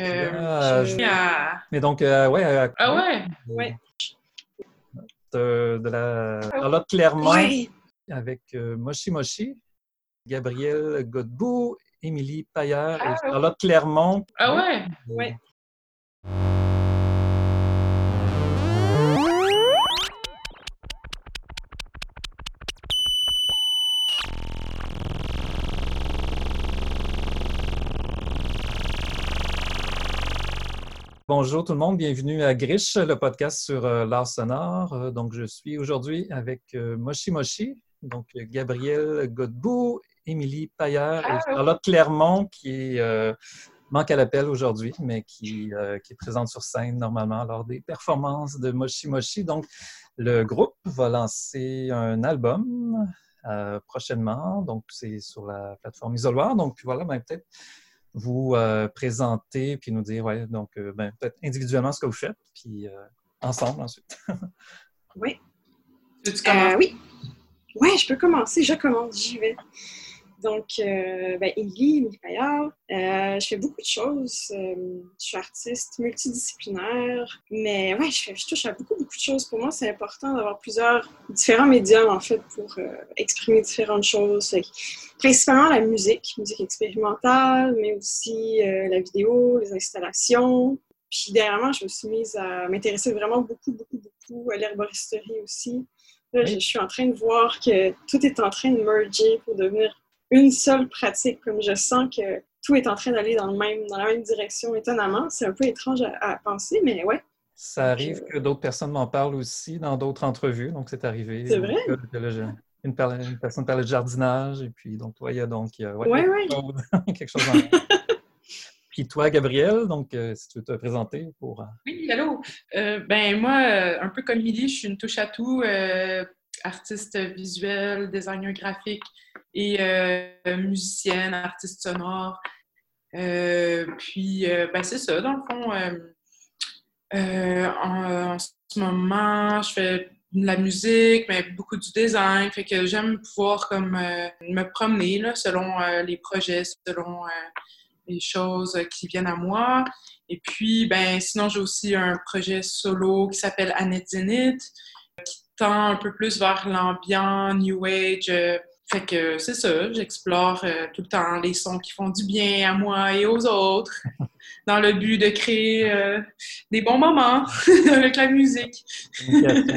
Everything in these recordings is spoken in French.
Euh, Ah, je à... Mais donc, euh, ouais. à- Ah ouais? Ouais. De, de la Charlotte Clermont Ouais. avec euh, Moshi Moshi, Gabrielle Godbout, Émilie Paillard Ah, et. Charlotte Clermont. Ah ouais? Ouais. Bonjour tout le monde, bienvenue à Grish, le podcast sur euh, l'art sonore. Euh, donc, je suis aujourd'hui avec euh, Moshi Moshi, donc Gabrielle Godbout, Émilie Paillard et. Charlotte Clermont qui euh, manque à l'appel aujourd'hui, mais qui, euh, qui est présente sur scène normalement lors des performances de Moshi Moshi. Donc, le groupe va lancer un album euh, prochainement, donc c'est sur la plateforme Isoloir. Donc, voilà, ben, peut-être vous euh, présenter puis nous dire, ouais, donc euh, ben, peut-être individuellement ce que vous faites, puis euh, ensemble ensuite. Oui. Tu commences? Euh, oui. Ouais, je peux commencer. Je commence, j'y vais. Donc, euh, ben. Euh, je fais beaucoup de choses. Euh, je suis artiste multidisciplinaire. Mais ouais, je, fais, je touche à beaucoup, beaucoup de choses. Pour moi, c'est important d'avoir plusieurs différents médiums, en fait, pour euh, exprimer différentes choses. Fait principalement la musique, musique expérimentale, mais aussi la vidéo, les installations. Puis dernièrement, je me suis mise à m'intéresser vraiment beaucoup, beaucoup, beaucoup à l'herboristerie aussi. Là, Oui. je, je suis en train de voir que tout est en train de merger pour devenir une seule pratique. Comme je sens que tout est en train d'aller dans, le même, dans la même direction, étonnamment. C'est un peu étrange à, à penser, mais ouais. Ça arrive que d'autres personnes m'en parlent aussi dans d'autres entrevues, donc c'est arrivé. C'est vrai? Une, une personne parlait de jardinage, et puis donc, toi, il y a donc il y a, ouais, Ouais, quelque, chose, quelque chose en Puis toi, Gabrielle, donc euh, si tu veux te présenter pour. euh, Oui, allô. Euh, ben moi, euh, un peu comme Milly, je suis une touche à tout, euh, artiste visuel, designer graphique et euh, musicienne, artiste sonore. Euh, puis, euh, ben c'est ça, dans le fond. en, ce moment, je fais de la musique, mais beaucoup du design. Fait que j'aime pouvoir comme me promener là, selon les projets, selon les choses qui viennent à moi. Et puis, ben, sinon, j'ai aussi un projet solo qui s'appelle Annette Zenith, qui tend un peu plus vers l'ambiance, New Age. Fait que c'est ça, j'explore euh, tout le temps les sons qui font du bien à moi et aux autres, dans le but de créer euh, des bons moments avec la musique.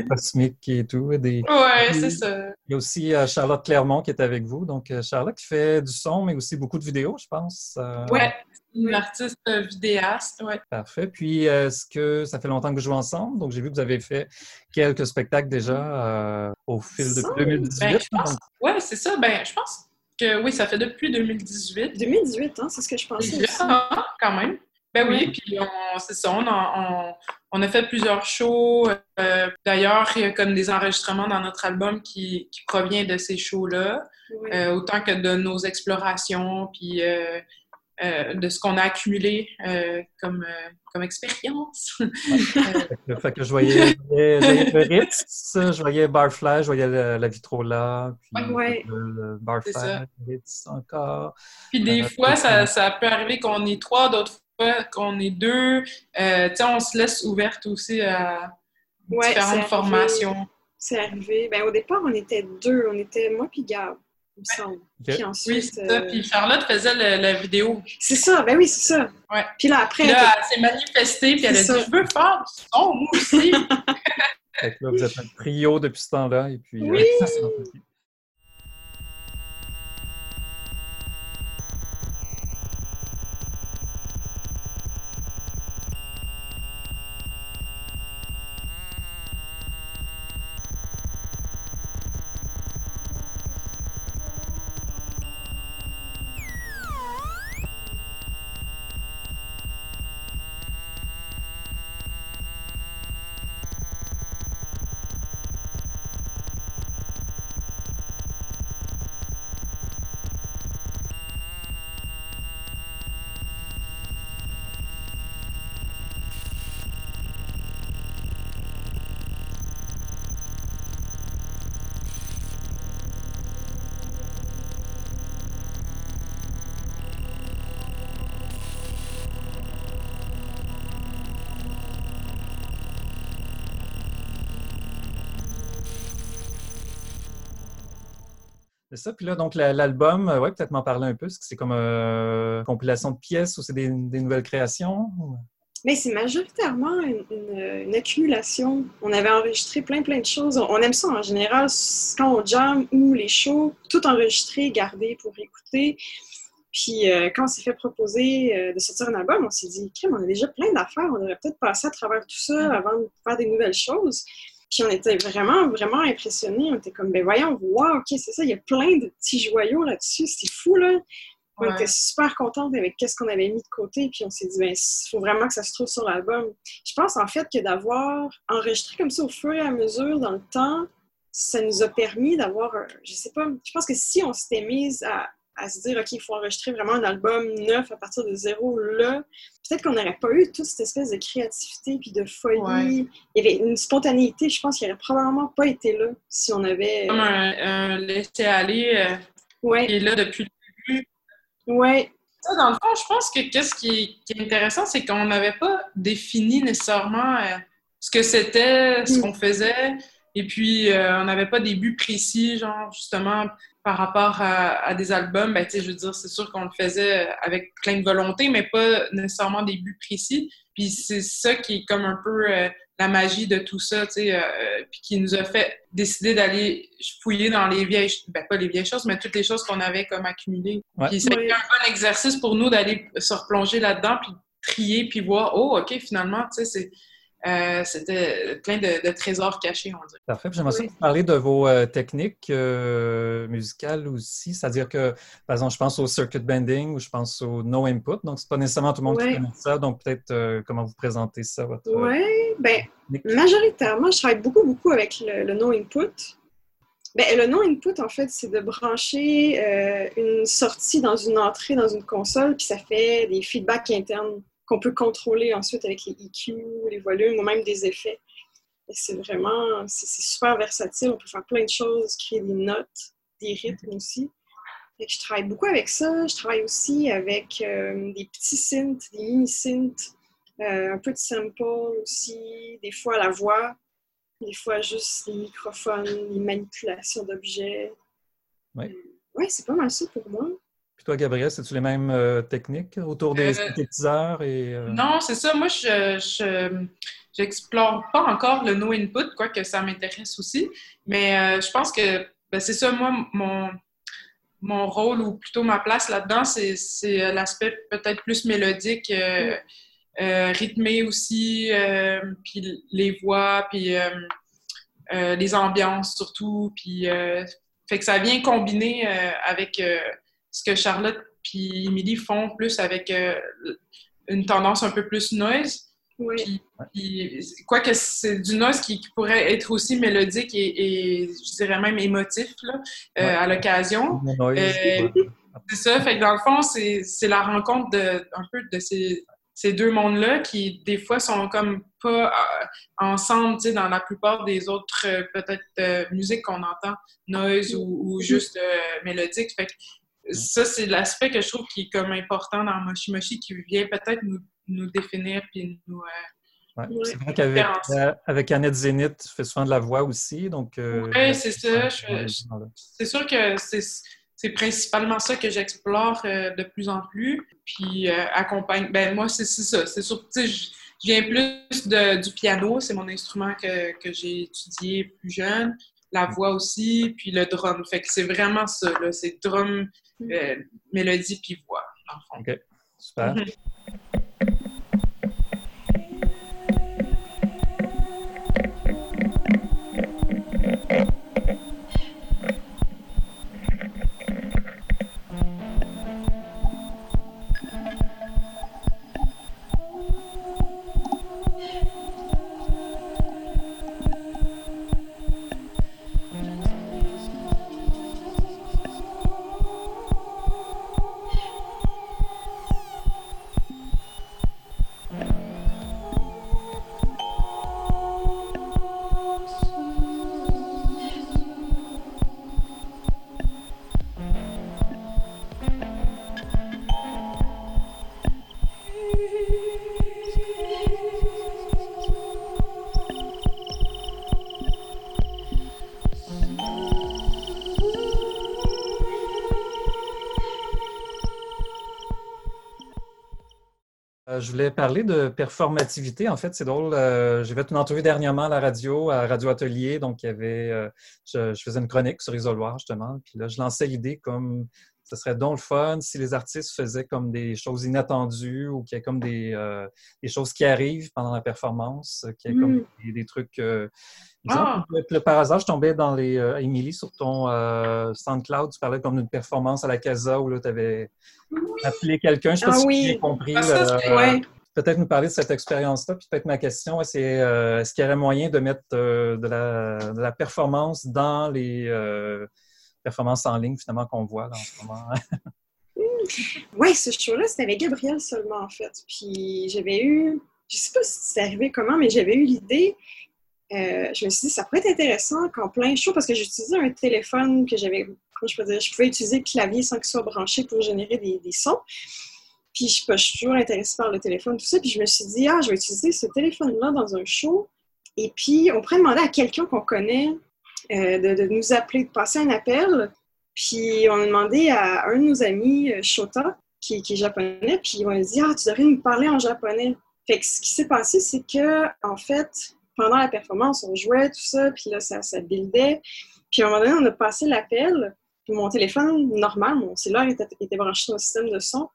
cosmique et tout. et des... Ouais, c'est ça. Il y a aussi euh, Charlotte Clermont qui est avec vous. Donc, euh, Charlotte qui fait du son, mais aussi beaucoup de vidéos, je pense. Euh, Ouais, une artiste euh, vidéaste, ouais. Parfait. Puis, est-ce que ça fait longtemps que vous jouez ensemble? Donc, j'ai vu que vous avez fait quelques spectacles déjà euh, au fil de Ensemble? 2018. Ben, pense, Donc, ouais, c'est ça. Ben, je pense que oui, ça fait depuis 2018. 2018, hein, c'est ce que je pensais Déjà, aussi. hein, quand même. Ben oui, puis on, c'est ça, on a, on, on a fait plusieurs shows. euh, D'ailleurs, il y a comme des enregistrements dans notre album qui, qui provient de ces shows-là, euh, autant que de nos explorations, puis euh, euh, de ce qu'on a accumulé euh, comme, euh, comme expérience. Euh, fait que- je voyais, je voyais- je voyais le Ritz, je voyais Barfly, je voyais la Vitrola, puis Ouais. le, le Barfly, Ritz encore. Puis des Euh, fois, ça, ça peut arriver qu'on est trois, d'autres fois qu'on est deux. Euh, on se laisse ouverte aussi à Ouais, différentes formations. C'est arrivé. Ben, au départ, on était deux. On était moi puis Gab, il me semble. Ok. Puis Oui, ensuite. c'est ça. euh, Puis Charlotte faisait le- la vidéo. C'est ça, ben oui, c'est ça. Ouais. Puis là, après, Puis là, elle s'est manifestée, puis elle a dit. Je veux faire du son, moi aussi. Fait que là, vous êtes un trio depuis ce temps-là. Et puis, euh, Oui! ça C'est ça. Puis là, donc, l'album, ouais, peut-être m'en parler un peu. Est-ce que c'est comme une compilation de pièces ou c'est des, nouvelles créations? Mais c'est majoritairement une, accumulation. On avait enregistré plein, plein de choses. On, aime ça en général, quand on jam ou les shows, tout enregistré, gardé pour écouter. Puis euh, quand on s'est fait proposer euh, de sortir un album, on s'est dit, on a déjà plein d'affaires, on aurait peut-être passé à travers tout ça avant de faire des nouvelles choses. Puis on était vraiment, vraiment impressionnés. On était comme, ben voyons, wow, ok, c'est ça, il y a plein de petits joyaux là-dessus, c'est fou, là. On était super contents avec qu'est-ce qu'on avait mis de côté, puis on s'est dit, ben, il faut vraiment que ça se trouve sur l'album. Je pense en fait que d'avoir enregistré comme ça au fur et à mesure dans le temps, ça nous a permis d'avoir, je sais pas, je pense que si on s'était mise à, à se dire, OK, il faut enregistrer vraiment un album neuf à partir de zéro là, peut-être qu'on n'aurait pas eu toute cette espèce de créativité puis de folie. Il y avait une spontanéité, je pense, qui n'aurait probablement pas été là si on avait. Comme un, laisser-aller euh, ouais. qui est là depuis le début. Oui. Ça, dans le fond, je pense que qu'est-ce qui, est intéressant, c'est qu'on n'avait pas défini nécessairement euh, ce que c'était, ce mm. qu'on faisait. Et puis, euh, on n'avait pas des buts précis, genre, justement, par rapport à, des albums, ben, je veux dire, c'est sûr qu'on le faisait avec plein de volonté, mais pas nécessairement des buts précis. Puis c'est ça qui est comme un peu euh, la magie de tout ça, tu sais, euh, puis qui nous a fait décider d'aller fouiller dans les vieilles, ben pas les vieilles choses, mais toutes les choses qu'on avait comme accumulées. Puis c'est un bon exercice pour nous d'aller se replonger là-dedans, puis trier, puis voir, oh, OK, finalement, tu sais, c'est euh, c'était plein de, trésors cachés, on dirait. Parfait. J'aimerais oui. parler de vos euh, techniques euh, musicales aussi. C'est-à-dire que, par exemple, je pense au circuit bending ou je pense au no input. Donc, c'est pas nécessairement tout le monde qui connaît ça. Donc, peut-être comment vous présentez ça, votre. Oui, bien, majoritairement, je travaille beaucoup, beaucoup avec le, no input. Bien, le no input, en fait, c'est de brancher une sortie dans une entrée dans une console, puis ça fait des feedbacks internes qu'on peut contrôler ensuite avec les EQ, les volumes ou même des effets. C'est vraiment, c'est super versatile. On peut faire plein de choses, créer des notes, des rythmes aussi. je travaille beaucoup avec ça. Je travaille aussi avec euh, des petits synths, des mini-synths, euh, un peu de sample aussi, des fois la voix, des fois juste les microphones, les manipulations d'objets. Oui. ouais, c'est pas mal ça pour moi. Puis toi, Gabriel, c'est-tu les mêmes euh, techniques autour des euh, synthétiseurs? Et, euh? Non, c'est ça. Moi, je n'explore pas encore le no-input, quoique ça m'intéresse aussi. Mais je pense que ben, c'est ça, moi, mon, mon rôle, ou plutôt ma place là-dedans, c'est l'aspect peut-être plus mélodique, rythmé aussi, puis les voix, puis les ambiances surtout. Puis, fait que ça vient combiner avec ce que Charlotte puis Emily font plus avec euh, une tendance un peu plus noise. Oui. quoique c'est du noise qui, pourrait être aussi mélodique et, je dirais même émotif là, euh, à l'occasion. Euh, c'est ça, fait que dans le fond, c'est la rencontre de, un peu de ces, ces deux mondes-là qui, des fois, sont comme pas ensemble, tu sais, dans la plupart des autres, peut-être, musiques qu'on entend, noise ou, ou juste mélodique. Fait que ça, c'est l'aspect que je trouve qui est comme important dans Moshi Moshi, qui vient peut-être nous, nous, définir puis nous. Euh, c'est vrai qu'avec euh, avec Annette Zénith, tu fais souvent de la voix aussi. Donc, euh, oui, c'est ça. C'est sûr que c'est principalement ça que j'explore de plus en plus. Puis accompagne. Ben moi, c'est ça. C'est sûr. Je, viens plus de, du piano. C'est mon instrument que, que j'ai étudié plus jeune la voix aussi, puis le drum. Fait que c'est vraiment ça, c'est drum, euh, mélodie puis voix, en OK, super. Mhm. Euh, je voulais parler de performativité. En fait, c'est drôle. Euh, j'ai fait une entrevue dernièrement à la radio, à Radio Atelier. Donc, il y avait, euh, je, faisais une chronique sur Isoloir, justement. Puis là, je lançais l'idée comme ce serait donc le fun si les artistes faisaient comme des choses inattendues ou qu'il y ait comme des, des, choses qui arrivent pendant la performance, qu'il y ait comme mm. des, trucs. Ah! le, par hasard, je tombais dans les. Émilie, sur ton SoundCloud, tu parlais comme d'une performance à la Casa où tu avais appeler quelqu'un. Je ne sais pas ah si j'ai compris. Peut-être nous parler de cette expérience-là. Puis peut-être ma question, c'est euh, est-ce qu'il y aurait moyen de mettre euh, de, la, performance dans les euh, performances en ligne, finalement, qu'on voit en ce moment? oui, ce show-là, c'était avec Gabriel seulement, en fait. Puis j'avais eu, je sais pas si c'est arrivé comment, mais j'avais eu l'idée. je me suis dit, ça pourrait être intéressant qu'en plein show, parce que j'utilisais un téléphone que j'avais je, je pouvais utiliser le clavier sans qu'il soit branché pour générer des, sons. Puis je, suis toujours intéressée par le téléphone, tout ça. Puis je me suis dit, ah, je vais utiliser ce téléphone-là dans un show. Et puis, on pourrait demander à quelqu'un qu'on connaît euh, de, nous appeler, de passer un appel. Puis on a demandé à un de nos amis, euh, Shota, qui, est japonais, puis on a dit, ah, tu devrais nous parler en japonais. Fait que ce qui s'est passé, c'est que, en fait, pendant la performance, on jouait, tout ça, puis là, ça, ça buildait. Puis à un moment donné, on a passé l'appel, mon téléphone normal, mon cellulaire était, était branché sur un système de son.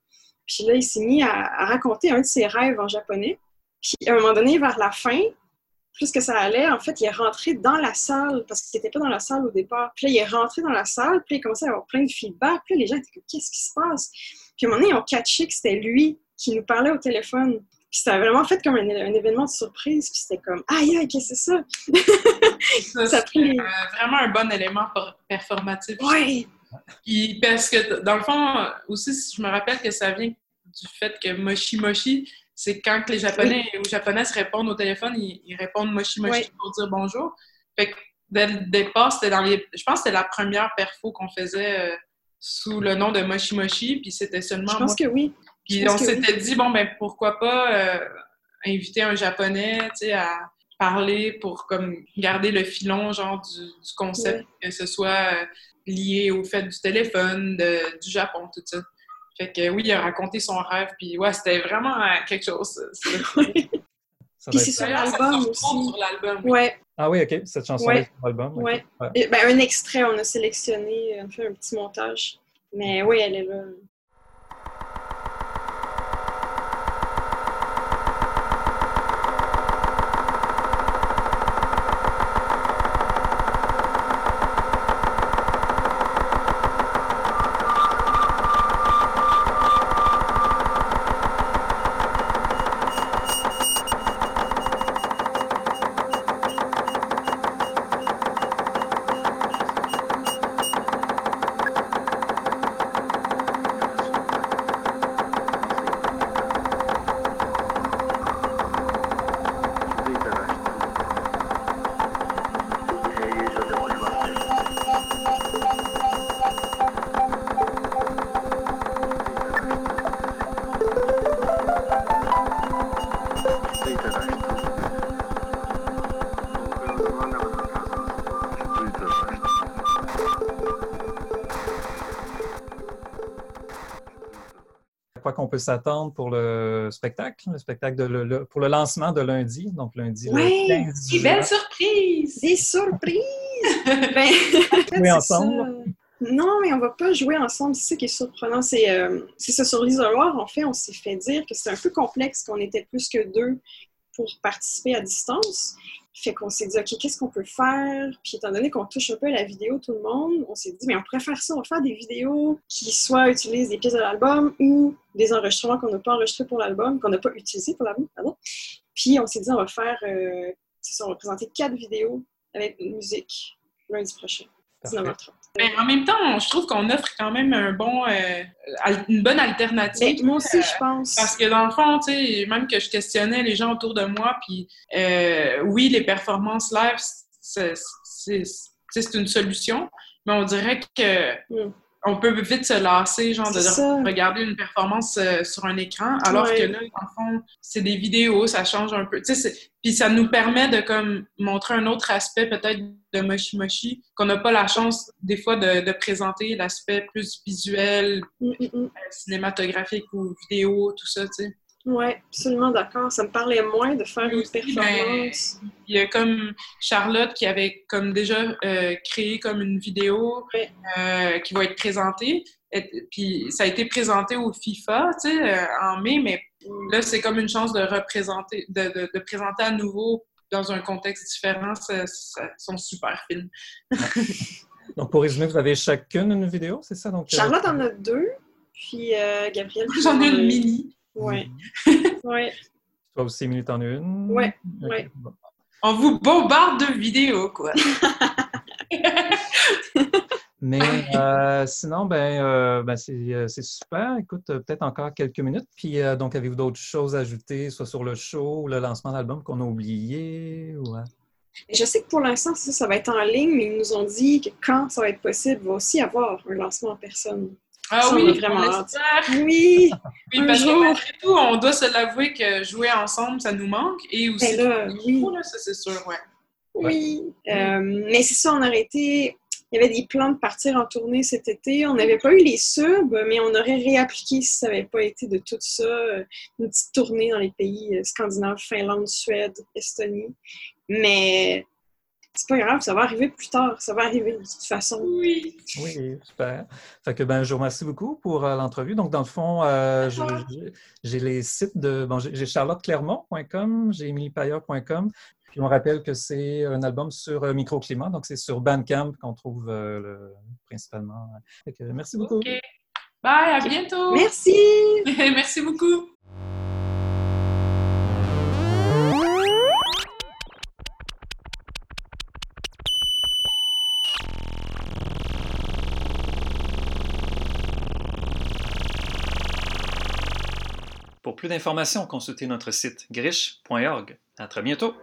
Puis là, il s'est mis à, raconter un de ses rêves en japonais. Puis à un moment donné, vers la fin, plus que ça allait, en fait, il est rentré dans la salle, parce qu'il n'était pas dans la salle au départ. Puis là, il est rentré dans la salle, puis il commençait à avoir plein de feedback. Puis là, les gens étaient comme, qu'est-ce qui se passe? Puis à un moment donné, ils ont catché que c'était lui qui nous parlait au téléphone. Puis ça a vraiment fait comme un, événement de surprise. Puis c'était comme, aïe, aïe, qu'est-ce que c'est ça? ça, c'est vraiment un bon élément performatif. Oui. Puis parce que, dans le fond, aussi, je me rappelle que ça vient du fait que Moshi Moshi, c'est quand les Japonais ou Japonaises répondent au téléphone, ils, répondent Moshi Moshi pour dire bonjour. Fait que dès le départ, c'était dans les. Je pense que c'était la première perfo qu'on faisait euh, sous le nom de Moshi Moshi, puis c'était seulement. Je pense que oui. Puis on s'était dit, bon, ben pourquoi pas euh, inviter un Japonais, tu sais, à parler pour comme garder le filon, genre, du, concept, que ce soit euh, lié au fait du téléphone, du Japon, tout ça. Fait que oui, il a raconté son rêve, puis ouais, c'était vraiment euh, quelque chose. puis c'est sur l'album aussi. Sur l'album. Ouais. Ah oui, OK, cette chanson est sur l'album. Ouais. Ben, un extrait, on a sélectionné, on a fait un petit montage. Mais oui, elle est là. S'attendre pour le spectacle, le spectacle de pour le lancement de lundi, donc lundi le 15 juin. belle surprise! Des surprises! ben, jouer ensemble? Non, mais on va pas jouer ensemble. C'est ça qui est surprenant. C'est euh, ça sur l'isoloir, en fait, on s'est fait dire que c'est un peu complexe, qu'on était plus que deux pour participer à distance. Fait qu'on s'est dit, OK, qu'est-ce qu'on peut faire? Puis étant donné qu'on touche un peu à la vidéo, tout le monde, on s'est dit, mais on pourrait faire ça, on va faire des vidéos qui soit utilisent des pièces de l'album ou des enregistrements qu'on n'a pas enregistrés pour l'album, qu'on n'a pas utilisés pour l'album, pardon. Puis on s'est dit, on va faire, euh, on va présenter quatre vidéos avec musique lundi prochain, 19h30. Mais en même temps, je trouve qu'on offre quand même un bon, euh, une bonne alternative. Ben, moi aussi, je pense. Parce que dans le fond, tu sais, même que je questionnais les gens autour de moi, puis euh, oui, les performances live, c'est une solution, mais on dirait que mm on peut vite se lasser, genre, de, regarder une performance euh, sur un écran, alors que là, en fond, c'est des vidéos, ça change un peu. Puis ça nous permet de comme montrer un autre aspect peut-être de Moshi Moshi, qu'on n'a pas la chance des fois de, présenter l'aspect plus visuel, mm, mm, mm. Euh, cinématographique ou vidéo, tout ça, tu sais. Oui, absolument d'accord. Ça me parlait moins de faire une ben, performance. Il y a comme Charlotte qui avait comme déjà euh, créé comme une vidéo Oui. euh, qui va être présentée. Et- puis ça a été présenté au FIFA, tu sais, euh, en mai, mais Mm. là, c'est comme une chance de représenter, de, de, de présenter à nouveau dans un contexte différent. Ça, ça- sont super films. Donc, pour résumer, vous avez chacune une vidéo, c'est ça? Donc, euh, Charlotte en a deux, puis euh, Gabrielle. J'en ai une mini. Oui, oui. Toi aussi, t'en as une? Ouais, ouais. bon. On vous bombarde de vidéos, quoi. Mais euh, sinon, ben, euh, ben, c'est euh, c'est super. Écoute, peut-être encore quelques minutes. Puis, euh, donc, avez-vous d'autres choses à ajouter, soit sur le show ou le lancement d'album qu'on a oublié? Ou? Et Je sais que pour l'instant, ça, ça va être en ligne, mais ils nous ont dit que quand ça va être possible, il va aussi y avoir un lancement en personne. Ah oui, vraiment. Oui! Oui, Un parce jour. que malgré tout, on doit se l'avouer que jouer ensemble, ça nous manque. Et aussi, Ben là, le oui. là, ça c'est sûr, ouais. Oui. Euh, mais c'est ça, on aurait été. Il y avait des plans de partir en tournée cet été. On n'avait pas eu les subs, mais on aurait réappliqué si ça n'avait pas été de tout ça. euh, Une petite tournée dans les pays euh, scandinaves, Finlande, Suède, Estonie. Mais c'est pas grave, ça va arriver plus tard. Ça va arriver de toute façon. Oui. Oui, super. Fait que ben, je vous remercie beaucoup pour euh, l'entrevue. Donc, dans le fond, euh, j'ai les sites de. Bon, j'ai j'ai charlotteclermont.com, j'ai emiliepailleur.com. Puis on rappelle que c'est un album sur euh, microclimat, donc c'est sur Bandcamp qu'on trouve euh, le- principalement. Fait que, merci beaucoup. Bye, à bientôt. Merci! Merci beaucoup. Plus d'informations, consultez notre site griche.org. À très bientôt.